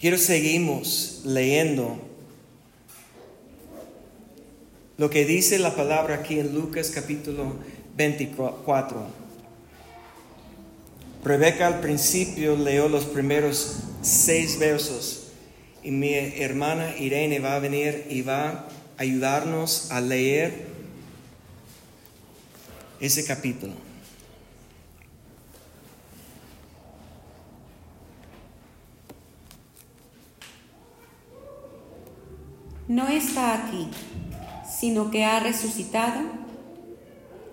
Quiero seguimos leyendo lo que dice la palabra aquí en Lucas capítulo 24. Rebeca al principio leyó los primeros seis versos y mi hermana Irene va a venir y va a ayudarnos a leer ese capítulo. No está aquí, sino que ha resucitado,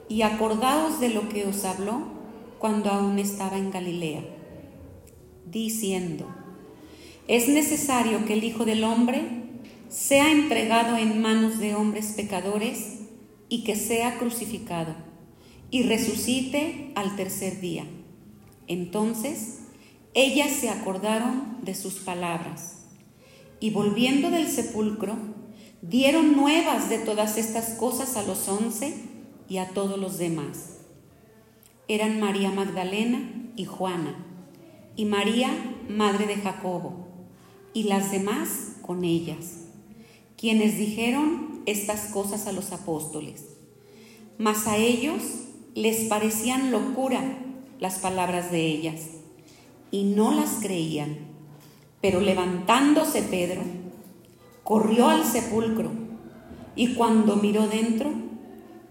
y acordaos de lo que os habló cuando aún estaba en Galilea, diciendo, es necesario que el Hijo del Hombre sea entregado en manos de hombres pecadores y que sea crucificado y resucite al tercer día. Entonces ellas se acordaron de sus palabras y volviendo del sepulcro, dieron nuevas de todas estas cosas a los once y a todos los demás. Eran María Magdalena y Juana, y María, madre de Jacobo, y las demás con ellas, quienes dijeron estas cosas a los apóstoles. Mas a ellos les parecían locura las palabras de ellas, y no las creían. Pero levantándose Pedro, corrió al sepulcro y cuando miró dentro,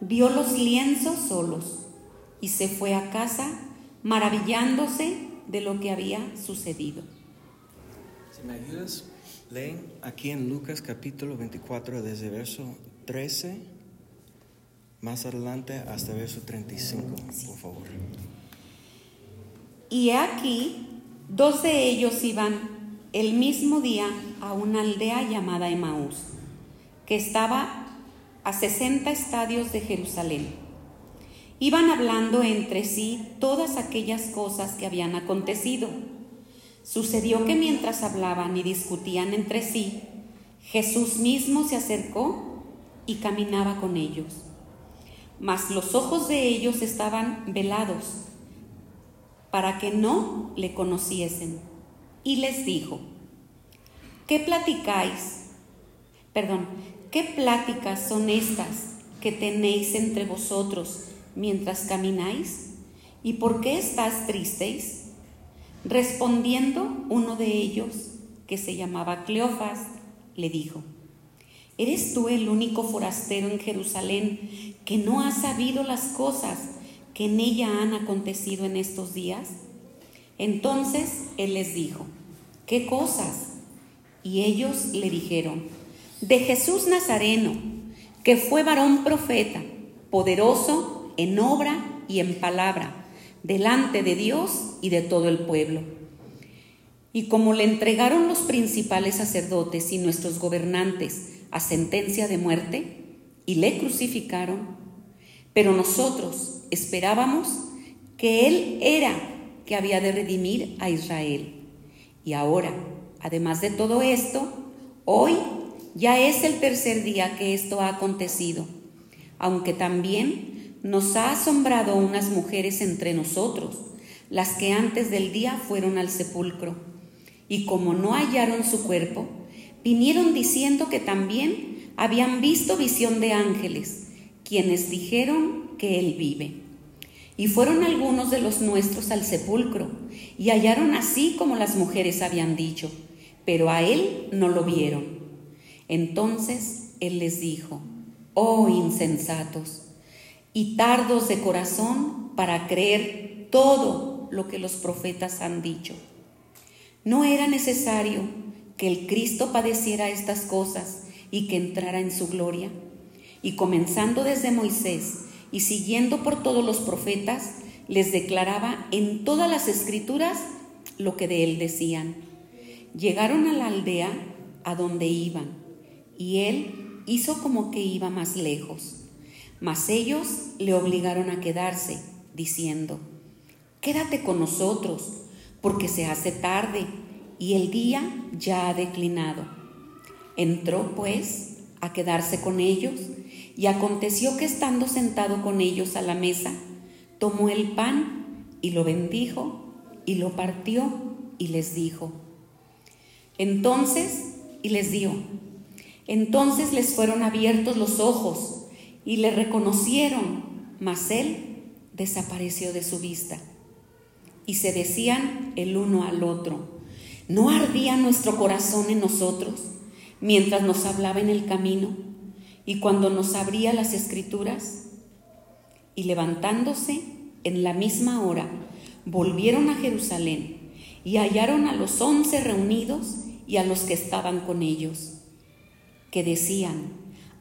vio los lienzos solos y se fue a casa maravillándose de lo que había sucedido. Si me ayudas, leen aquí en Lucas capítulo 24 desde verso 13 más adelante hasta verso 35, por favor. Y aquí, dos de ellos iban el mismo día a una aldea llamada Emaús, que estaba a 60 estadios de Jerusalén. Iban hablando entre sí todas aquellas cosas que habían acontecido. Sucedió que mientras hablaban y discutían entre sí, Jesús mismo se acercó y caminaba con ellos. Mas los ojos de ellos estaban velados para que no le conociesen y les dijo, ¿qué platicáis? Perdón, ¿qué pláticas son estas que tenéis entre vosotros mientras camináis? ¿Y por qué estás tristes? Respondiendo uno de ellos, que se llamaba Cleofas, le dijo, ¿eres tú el único forastero en Jerusalén que no ha sabido las cosas que en ella han acontecido en estos días? Entonces él les dijo, ¿qué cosas? Y ellos le dijeron, de Jesús Nazareno, que fue varón profeta, poderoso en obra y en palabra, delante de Dios y de todo el pueblo. Y como le entregaron los principales sacerdotes y nuestros gobernantes a sentencia de muerte, y le crucificaron, pero nosotros esperábamos que Él era que había de redimir a Israel. Y ahora, además de todo esto, hoy ya es el tercer día que esto ha acontecido, aunque también nos ha asombrado unas mujeres entre nosotros, las que antes del día fueron al sepulcro, y como no hallaron su cuerpo, vinieron diciendo que también habían visto visión de ángeles, quienes dijeron que él vive. Y fueron algunos de los nuestros al sepulcro, y hallaron así como las mujeres habían dicho, pero a él no lo vieron. Entonces él les dijo, oh insensatos, y tardos de corazón para creer todo lo que los profetas han dicho. ¿No era necesario que el Cristo padeciera estas cosas y que entrara en su gloria? Y comenzando desde Moisés, y siguiendo por todos los profetas, les declaraba en todas las escrituras lo que de él decían. Llegaron a la aldea a donde iban, y él hizo como que iba más lejos. Mas ellos le obligaron a quedarse, diciendo, Quédate con nosotros, porque se hace tarde y el día ya ha declinado. Entró pues a quedarse con ellos, y aconteció que estando sentado con ellos a la mesa, tomó el pan y lo bendijo y lo partió y les dijo, Entonces, y les dio. Entonces les fueron abiertos los ojos y le reconocieron, mas él desapareció de su vista. Y se decían el uno al otro, ¿no ardía nuestro corazón en nosotros mientras nos hablaba en el camino y cuando nos abría las escrituras? Y levantándose en la misma hora, volvieron a Jerusalén y hallaron a los once reunidos y a los que estaban con ellos, que decían,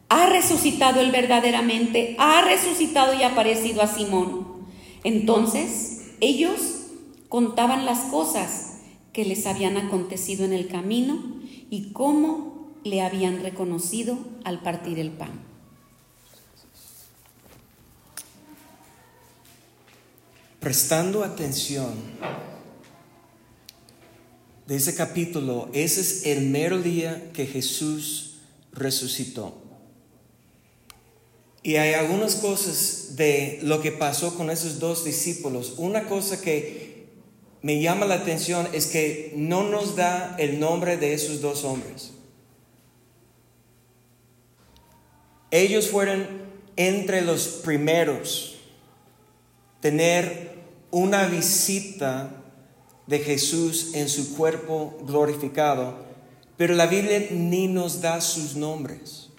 ha resucitado él verdaderamente, ha resucitado y aparecido a Simón. Entonces ellos contaban las cosas que les habían acontecido en el camino y cómo le habían reconocido al partir el pan. Prestando atención de ese capítulo, ese es el mero día que Jesús resucitó. Y hay algunas cosas de lo que pasó con esos dos discípulos. Una cosa que me llama la atención es que no nos da el nombre de esos dos hombres. Ellos fueron entre los primeros tener una visita de Jesús en su cuerpo glorificado, pero la Biblia ni nos da sus nombres.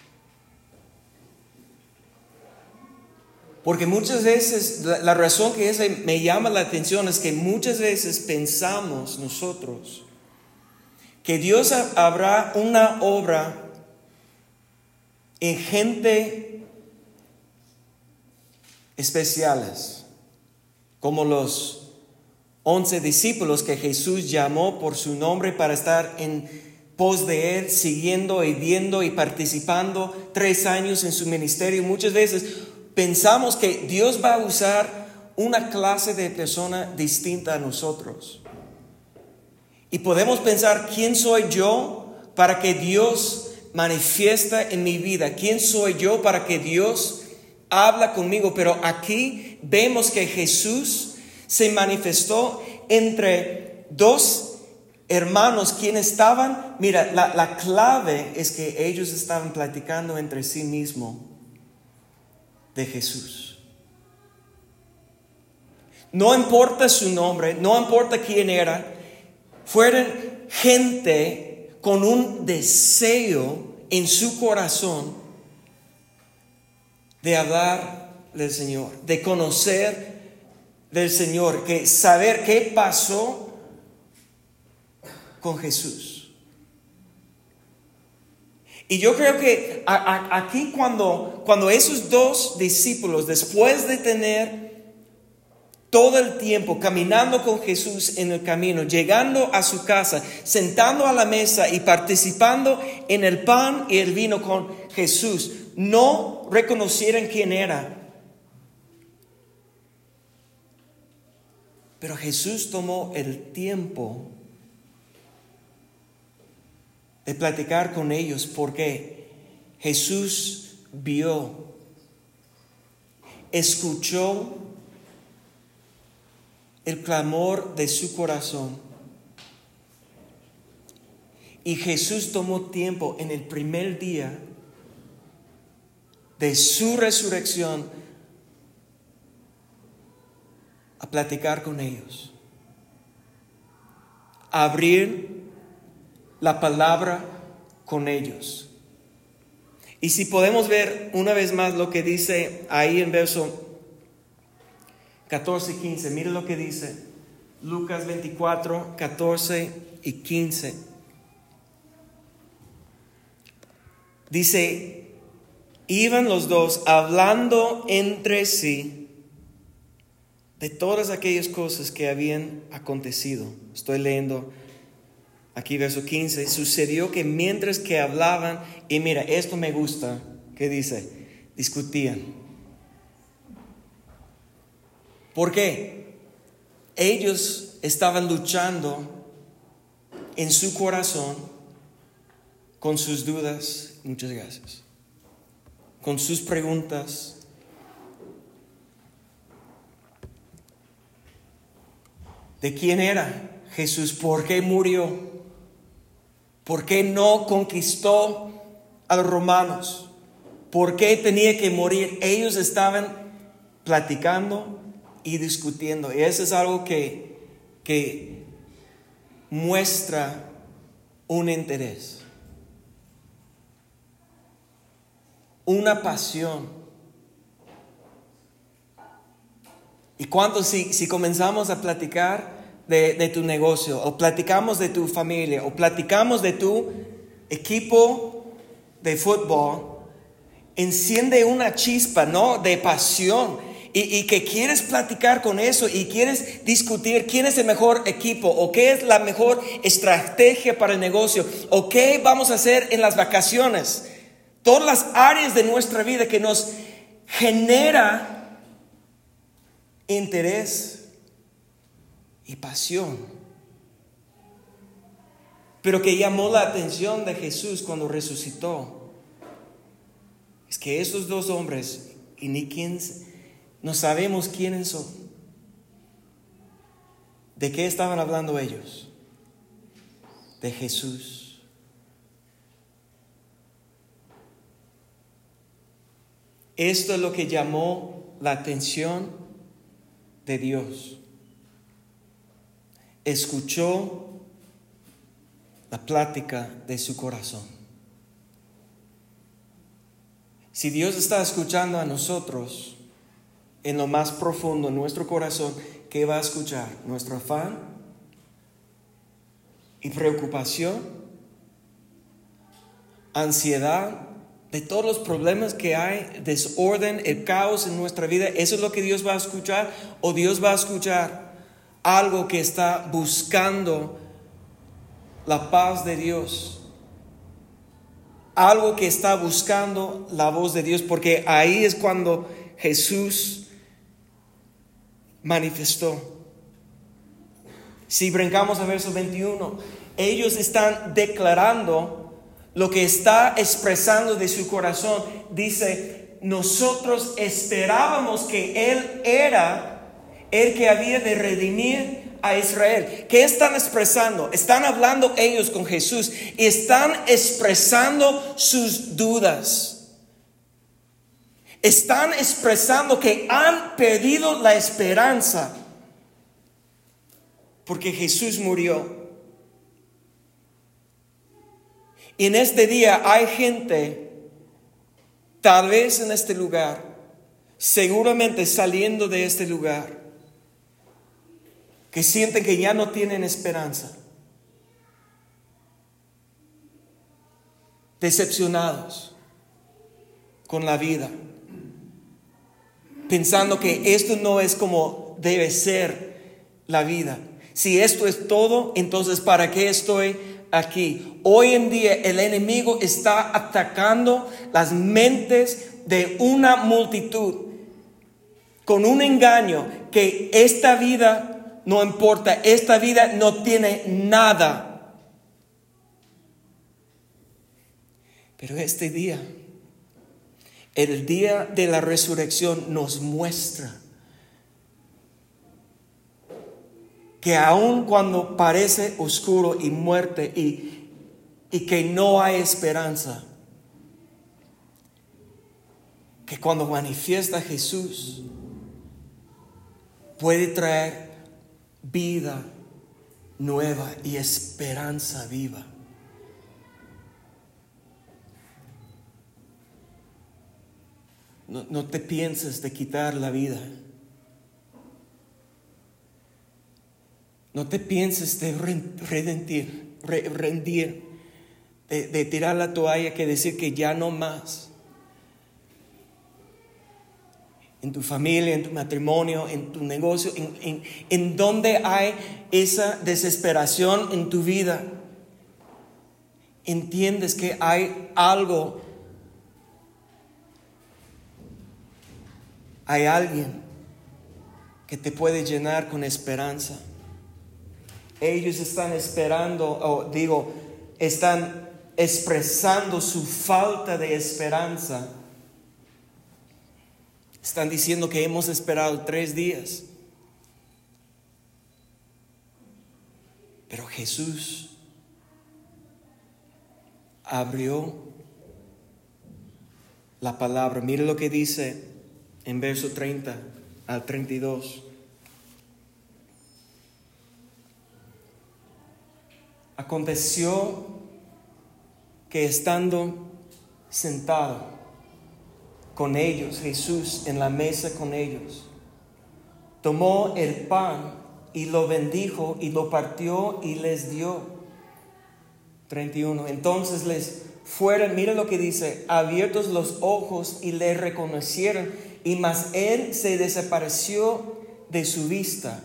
Porque muchas veces, la, razón que me llama la atención es que muchas veces pensamos nosotros que Dios habrá una obra en gente especiales, como los once discípulos que Jesús llamó por su nombre para estar en pos de Él, siguiendo y viendo y participando tres años en su ministerio. Muchas veces pensamos que Dios va a usar una clase de persona distinta a nosotros. Y podemos pensar, ¿quién soy yo para que Dios manifiesta en mi vida? ¿Quién soy yo para que Dios habla conmigo? Pero aquí vemos que Jesús se manifestó entre dos hermanos quienes estaban, mira, la, clave es que ellos estaban platicando entre sí mismos de Jesús. No importa su nombre, no importa quién era, fueron gente con un deseo en su corazón de hablar del Señor, de conocer del Señor, que saber qué pasó con Jesús. Y yo creo que aquí cuando, cuando esos dos discípulos, después de tener todo el tiempo caminando con Jesús en el camino, llegando a su casa, sentando a la mesa y participando en el pan y el vino con Jesús, no reconocieron quién era. Pero Jesús tomó el tiempo de platicar con ellos porque Jesús vio, escuchó el clamor de su corazón. Y Jesús tomó tiempo en el primer día de su resurrección a platicar con ellos, abrir la palabra con ellos. Y si podemos ver una vez más lo que dice ahí en verso 14 y 15, mire lo que dice Lucas 24, 14 y 15. Dice, iban los dos hablando entre sí de todas aquellas cosas que habían acontecido. Estoy leyendo aquí verso 15. Sucedió que mientras que hablaban, y mira, esto me gusta, ¿qué dice? Discutían. ¿Por qué? Ellos estaban luchando en su corazón con sus dudas, muchas gracias, con sus preguntas, de quién era Jesús, por qué murió. ¿Por qué no conquistó a los romanos? ¿Por qué tenía que morir? Ellos estaban platicando y discutiendo. Y eso es algo que, que muestra un interés, una pasión. ¿Y cuánto si, si comenzamos a platicar de, de, tu negocio, o platicamos de tu familia, o platicamos de tu equipo de fútbol, enciende una chispa, ¿no? De pasión y, que quieres platicar con eso y quieres discutir quién es el mejor equipo o qué es la mejor estrategia para el negocio o qué vamos a hacer en las vacaciones. Todas las áreas de nuestra vida que nos genera interés y pasión. Pero que llamó la atención de Jesús cuando resucitó. Es que esos dos hombres, y ni quién no sabemos quiénes son. ¿De qué estaban hablando ellos? De Jesús. Esto es lo que llamó la atención de Dios. Escuchó la plática de su corazón. Si Dios está escuchando a nosotros, en lo más profundo, en nuestro corazón, ¿qué va a escuchar? ¿Nuestro afán y preocupación? ¿Ansiedad? De todos los problemas que hay, desorden, el caos en nuestra vida, ¿eso es lo que Dios va a escuchar? ¿O Dios va a escuchar algo que está buscando la paz de Dios? Algo que está buscando la voz de Dios, porque ahí es cuando Jesús manifestó. Si brincamos a verso 21, ellos están declarando lo que está expresando de su corazón. Dice, nosotros esperábamos que Él era el que había de redimir a Israel. ¿Qué están expresando? Están hablando ellos con Jesús y están expresando sus dudas están expresando que han perdido la esperanza porque Jesús murió. Y en este día hay gente, tal vez en este lugar, seguramente saliendo de este lugar, que sienten que ya no tienen esperanza, decepcionados con la vida pensando que esto no es como debe ser la vida. Si esto es todo, entonces ¿para qué estoy aquí? Hoy en día el enemigo está atacando las mentes de una multitud con un engaño que esta vida no importa, esta vida no tiene nada. Pero este día el día de la resurrección nos muestra que aun cuando parece oscuro y muerte y, y que no hay esperanza, que cuando manifiesta Jesús puede traer vida nueva y esperanza viva. No, te pienses de quitar la vida. No te pienses de rendir, rendir de, tirar la toalla que decir que ya no más. En tu familia, en tu matrimonio, en tu negocio, en, en donde hay esa desesperación en tu vida, entiendes que hay algo hay alguien que te puede llenar con esperanza. Ellos están esperando, o digo, están expresando su falta de esperanza. Están diciendo que hemos esperado tres días. Pero Jesús abrió la palabra. Mire lo que dice en verso 30 al 32. Aconteció que estando sentado con ellos, Jesús en la mesa con ellos, tomó el pan y lo bendijo y lo partió y les dio. 31. Entonces les fueron, mira lo que dice, abiertos los ojos y le reconocieron, y más él se desapareció de su vista.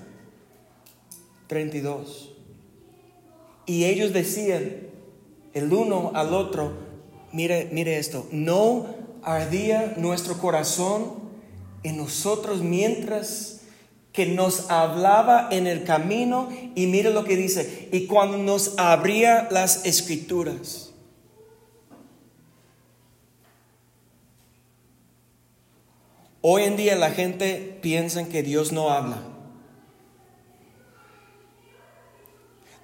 32. Y ellos decían, el uno al otro, mire, mire esto, no ardía nuestro corazón en nosotros mientras que nos hablaba en el camino y mire lo que dice, y cuando nos abría las escrituras. Hoy en día la gente piensa que Dios no habla.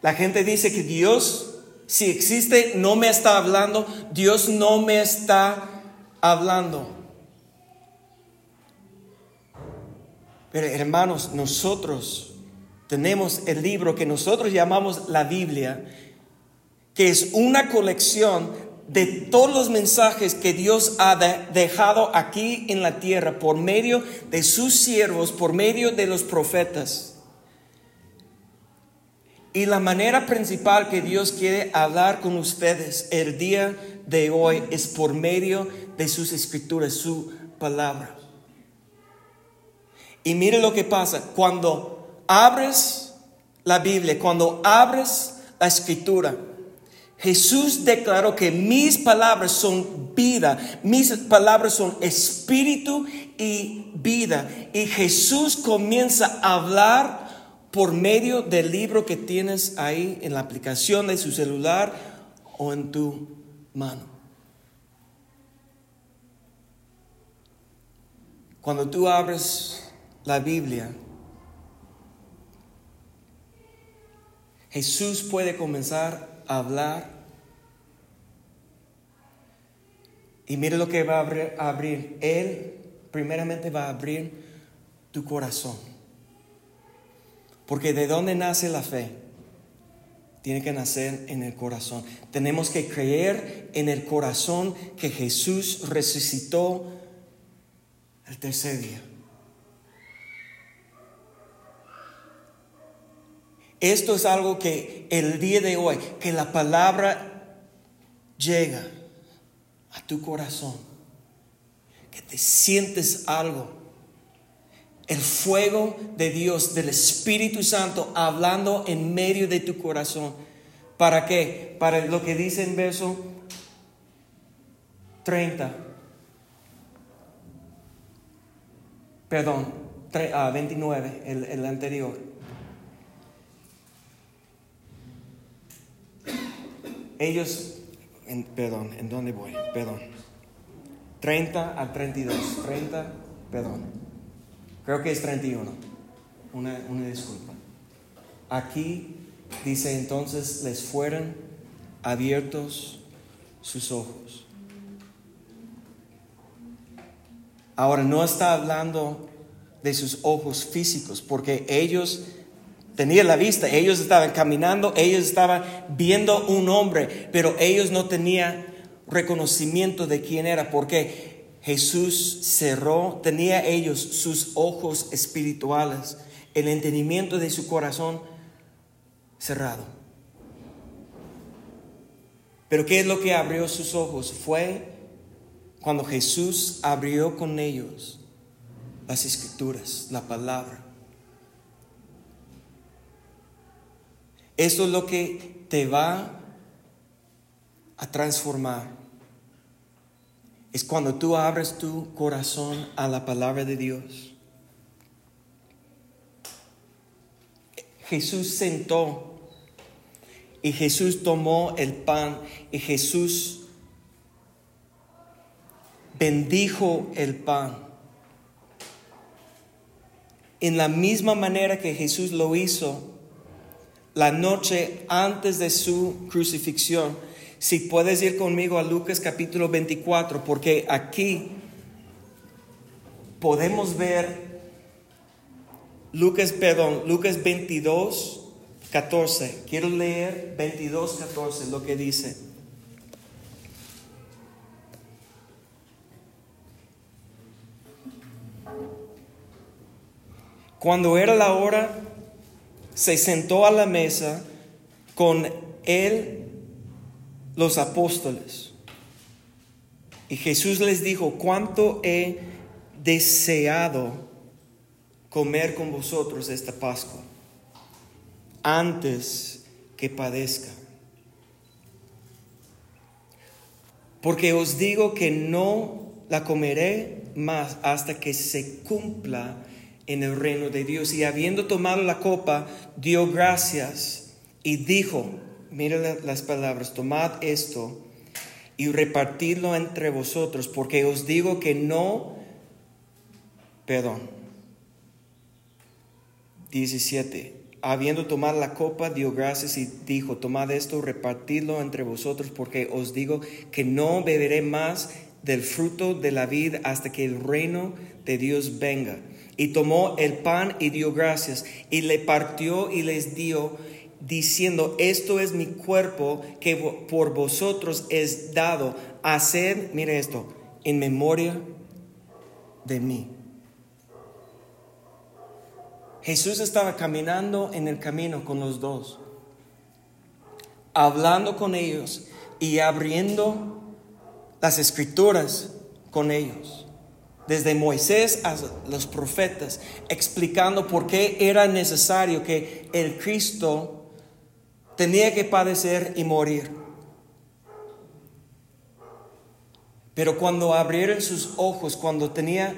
La gente dice que Dios, si existe, no me está hablando. Dios no me está hablando. Pero hermanos, nosotros tenemos el libro que nosotros llamamos la Biblia, que es una colección de todos los mensajes que Dios ha dejado aquí en la tierra por medio de sus siervos, por medio de los profetas. Y la manera principal que Dios quiere hablar con ustedes el día de hoy es por medio de sus escrituras, su palabra. Y mire lo que pasa, cuando abres la Biblia, cuando abres la escritura, Jesús declaró que mis palabras son vida, mis palabras son espíritu y vida. Y Jesús comienza a hablar por medio del libro que tienes ahí en la aplicación de su celular o en tu mano. Cuando tú abres la Biblia, Jesús puede comenzar hablar. Y mire lo que va a abrir, Él primeramente va a abrir tu corazón. Porque de dónde nace la fe? Tiene que nacer en el corazón. Tenemos que creer en el corazón que Jesús resucitó el tercer día. Esto es algo que el día de hoy, que la palabra llega a tu corazón, que te sientes algo. El fuego de Dios, del Espíritu Santo, hablando en medio de tu corazón. ¿Para qué? Para lo que dice en verso 30. Perdón, 29, ah, el, el anterior. Ellos, perdón, ¿en dónde voy? Perdón. 30 al 32. 30, perdón. Creo que es 31. Una, una disculpa. Aquí dice entonces les fueron abiertos sus ojos. Ahora no está hablando de sus ojos físicos, porque ellos tenía la vista, ellos estaban caminando, ellos estaban viendo un hombre, pero ellos no tenían reconocimiento de quién era, porque Jesús cerró, tenía ellos sus ojos espirituales, el entendimiento de su corazón cerrado. Pero ¿qué es lo que abrió sus ojos? Fue cuando Jesús abrió con ellos las escrituras, la palabra. Esto es lo que te va a transformar. Es cuando tú abres tu corazón a la palabra de Dios. Jesús sentó y Jesús tomó el pan y Jesús bendijo el pan. En la misma manera que Jesús lo hizo, la noche antes de su crucifixión, Si puedes ir conmigo a Lucas capítulo 24, porque aquí podemos ver Lucas, perdón, Lucas 22, 14. Quiero leer 22, 14, lo que dice. Cuando era la hora, se sentó a la mesa con él los apóstoles. Y Jesús les dijo, cuánto he deseado comer con vosotros esta Pascua antes que padezca. Porque os digo que no la comeré más hasta que se cumpla en el reino de Dios. Y habiendo tomado la copa, dio gracias y dijo, mire las palabras, tomad esto y repartidlo entre vosotros, porque os digo que no, perdón, 17, habiendo tomado la copa, dio gracias y dijo, tomad esto, repartidlo entre vosotros, porque os digo que no beberé más del fruto de la vid hasta que el reino de Dios venga. Y tomó el pan y dio gracias, y le partió y les dio, diciendo, esto es mi cuerpo que por vosotros es dado. Haced, mire esto, en memoria de mí. Jesús estaba caminando en el camino con los dos, hablando con ellos y abriendo las escrituras con ellos desde Moisés a los profetas, explicando por qué era necesario que el Cristo tenía que padecer y morir. Pero cuando abrieron sus ojos, cuando tenía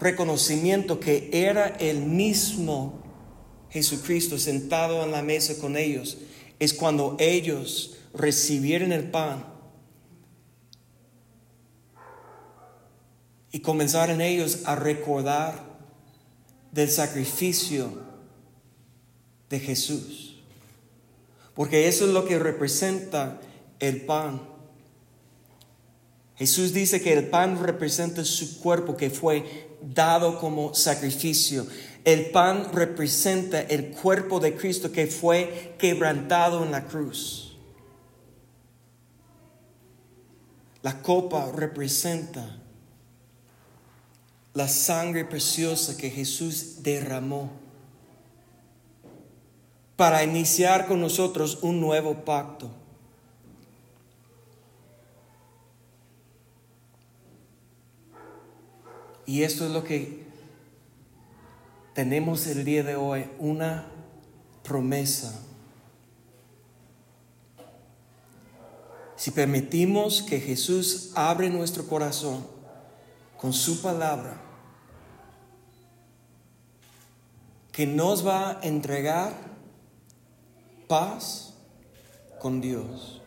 reconocimiento que era el mismo Jesucristo sentado en la mesa con ellos, es cuando ellos recibieron el pan y comenzaron ellos a recordar del sacrificio de Jesús. Porque eso es lo que representa el pan. Jesús dice que el pan representa su cuerpo que fue dado como sacrificio. El pan representa el cuerpo de Cristo que fue quebrantado en la cruz. La copa representa la sangre preciosa que Jesús derramó para iniciar con nosotros un nuevo pacto. Y esto es lo que tenemos el día de hoy, una promesa. Si permitimos que Jesús abre nuestro corazón, con su palabra, que nos va a entregar paz con Dios.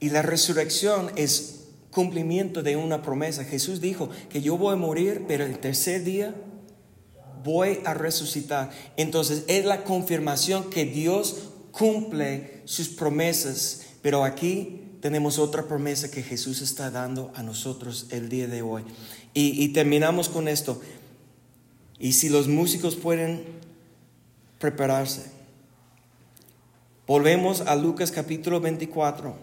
Y la resurrección es cumplimiento de una promesa. Jesús dijo que yo voy a morir, pero el tercer día voy a resucitar. Entonces es la confirmación que Dios cumple sus promesas. Pero aquí tenemos otra promesa que Jesús está dando a nosotros el día de hoy. Y, terminamos con esto. Y si los músicos pueden prepararse. Volvemos a Lucas capítulo 24.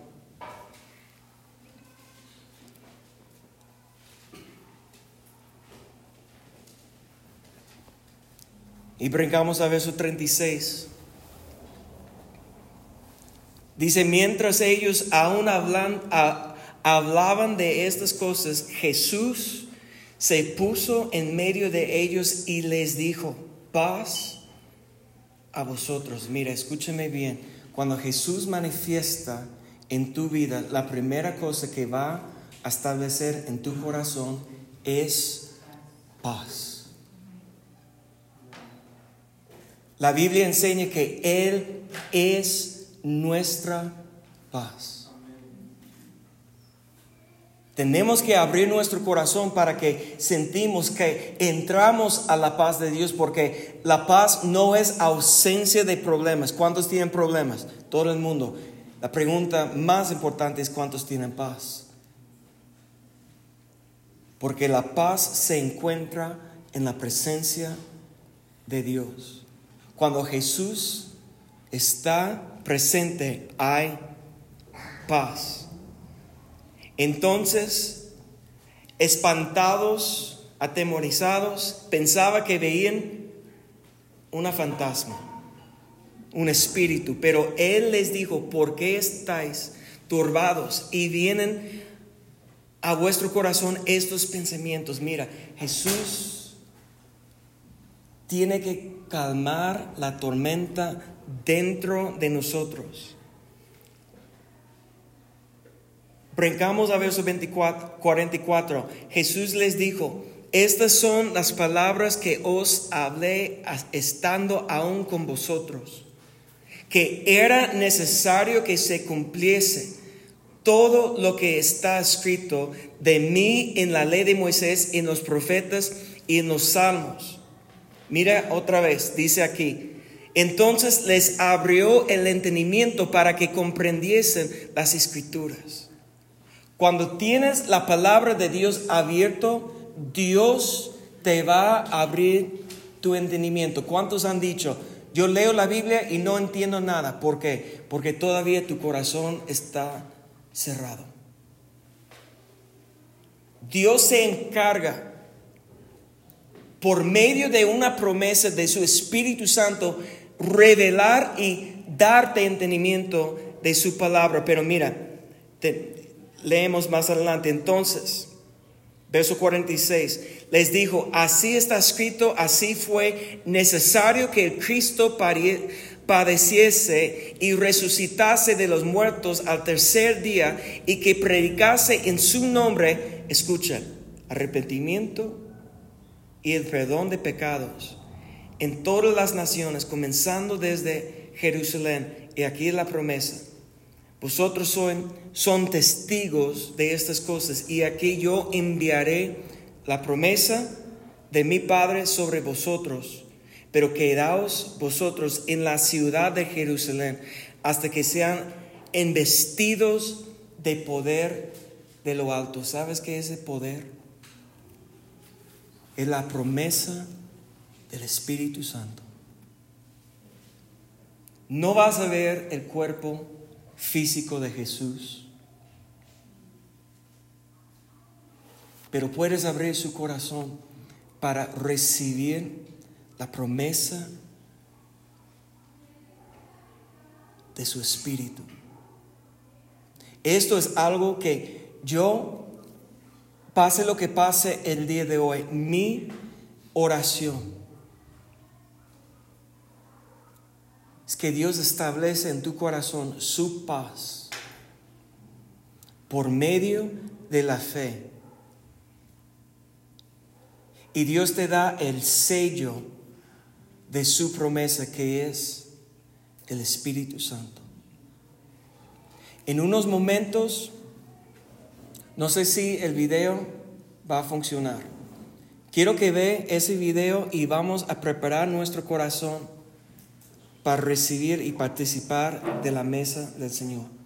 Y brincamos a verso 36. Dice, mientras ellos aún hablan, hablaban de estas cosas, Jesús se puso en medio de ellos y les dijo, paz a vosotros. Mira, escúchame bien, cuando Jesús manifiesta en tu vida, la primera cosa que va a establecer en tu corazón es paz. La Biblia enseña que Él es nuestra paz. Tenemos que abrir nuestro corazón para que sentimos que entramos a la paz de Dios, porque la paz no es ausencia de problemas. ¿Cuántos tienen problemas? Todo el mundo. La pregunta más importante es cuántos tienen paz. Porque la paz se encuentra en la presencia de Dios. Cuando Jesús está presente, hay paz. Entonces, espantados, atemorizados, pensaba que veían una fantasma, un espíritu, pero él les dijo, ¿por qué estáis turbados y vienen a vuestro corazón estos pensamientos? Mira, Jesús tiene que calmar la tormenta dentro de nosotros. Brincamos a verso 24, 44. Jesús les dijo, estas son las palabras que os hablé estando aún con vosotros, que era necesario que se cumpliese todo lo que está escrito de mí en la ley de Moisés, en los profetas y en los salmos. Mira otra vez, dice aquí, entonces les abrió el entendimiento para que comprendiesen las escrituras. Cuando tienes la palabra de Dios abierto, Dios te va a abrir tu entendimiento. ¿Cuántos han dicho, yo leo la Biblia y no entiendo nada? ¿Por qué? Porque todavía tu corazón está cerrado. Dios se encarga por medio de una promesa de su Espíritu Santo revelar y darte entendimiento de su palabra. Pero mira, leemos más adelante. Entonces, verso 46, les dijo, así está escrito, así fue necesario que el Cristo padeciese y resucitase de los muertos al tercer día y que predicase en su nombre, escucha, arrepentimiento y el perdón de pecados en todas las naciones, comenzando desde Jerusalén. Y aquí la promesa. Vosotros son, son testigos de estas cosas y aquí yo enviaré la promesa de mi Padre sobre vosotros. Pero quedaos vosotros en la ciudad de Jerusalén hasta que sean investidos de poder de lo alto. ¿Sabes qué es el poder? Es la promesa del Espíritu Santo. No vas a ver el cuerpo físico de Jesús, pero puedes abrir su corazón para recibir la promesa de su Espíritu. Esto es algo que yo, pase lo que pase el día de hoy, mi oración es que Dios establece en tu corazón su paz por medio de la fe. Y Dios te da el sello de su promesa que es el Espíritu Santo. En unos momentos, no sé si el video va a funcionar. Quiero que ve ese video y vamos a preparar nuestro corazón para recibir y participar de la mesa del Señor.